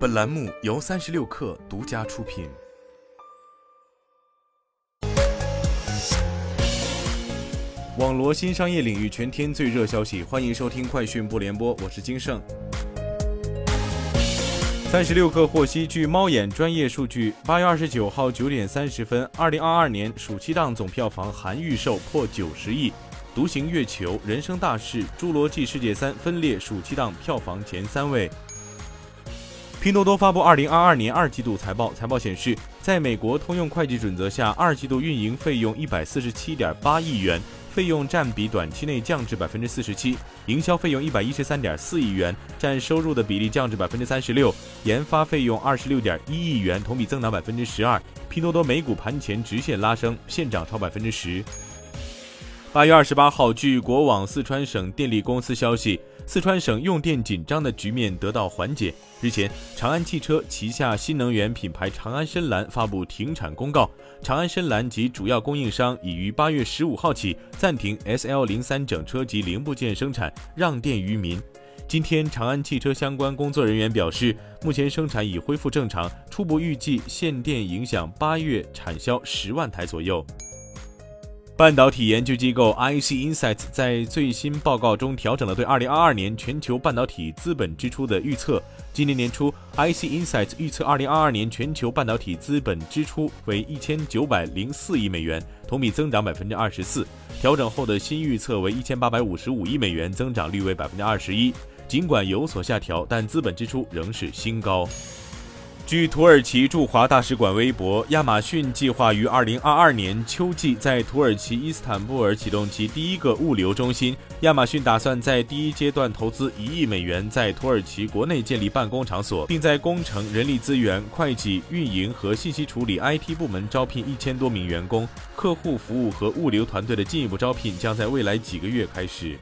本栏目由三十六氪独家出品。网罗新商业领域全天最热消息，欢迎收听快讯不联播，我是金盛。三十六氪获悉，据猫眼专业数据，八月二十九号九点三十分，二零二二年暑期档总票房含预售破九十亿，《独行月球》《人生大事》《侏罗纪世界三》分列暑期档票房前三位。拼多多发布二零二二年二季度财报，财报显示，在美国通用会计准则下，二季度运营费用一百四十七点八亿元，费用占比短期内降至百分之四十七；营销费用一百一十三点四亿元，占收入的比例降至百分之三十六；研发费用二十六点一亿元，同比增长百分之十二。拼多多美股盘前直线拉升，现涨超百分之十。八月二十八号，据国网四川省电力公司消息，四川省用电紧张的局面得到缓解。日前，长安汽车旗下新能源品牌长安深蓝发布停产公告，长安深蓝及主要供应商已于八月十五号起暂停 S L 零三整车及零部件生产，让电于民。今天，长安汽车相关工作人员表示，目前生产已恢复正常，初步预计限电影响八月产销十万台左右。半导体研究机构 IC Insights 在最新报告中调整了对2022年全球半导体资本支出的预测。今年年初，IC Insights 预测2022年全球半导体资本支出为1904亿美元，同比增长24%。调整后的新预测为1855亿美元，增长率为21%。尽管有所下调，但资本支出仍是新高。据土耳其驻华大使馆微博，亚马逊计划于二零二二年秋季在土耳其伊斯坦布尔启动其第一个物流中心。亚马逊打算在第一阶段投资一亿美元，在土耳其国内建立办公场所，并在工程、人力资源、会计、运营和信息处理 IT 部门招聘一千多名员工。客户服务和物流团队的进一步招聘将在未来几个月开始。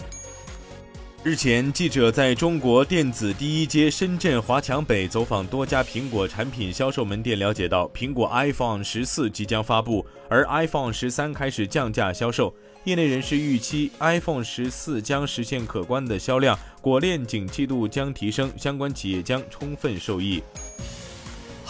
日前，记者在中国电子第一街深圳华强北走访多家苹果产品销售门店，了解到苹果 iPhone 十四即将发布，而 iPhone 十三开始降价销售。业内人士预期，iPhone 十四将实现可观的销量，果链景气度将提升，相关企业将充分受益。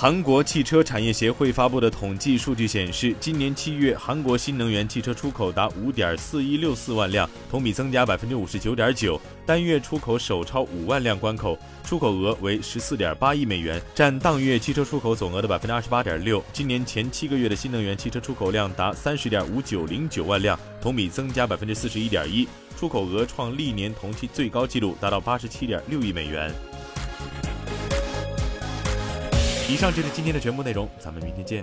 韩国汽车产业协会发布的统计数据显示，今年七月，韩国新能源汽车出口达五点四一六四万辆，同比增加百分之五十九点九，单月出口首超五万辆关口，出口额为十四点八亿美元，占当月汽车出口总额的百分之二十八点六。今年前七个月的新能源汽车出口量达三十点五九零九万辆，同比增加百分之四十一点一，出口额创历年同期最高纪录，达到八十七点六亿美元。以上就是今天的全部内容，咱们明天见。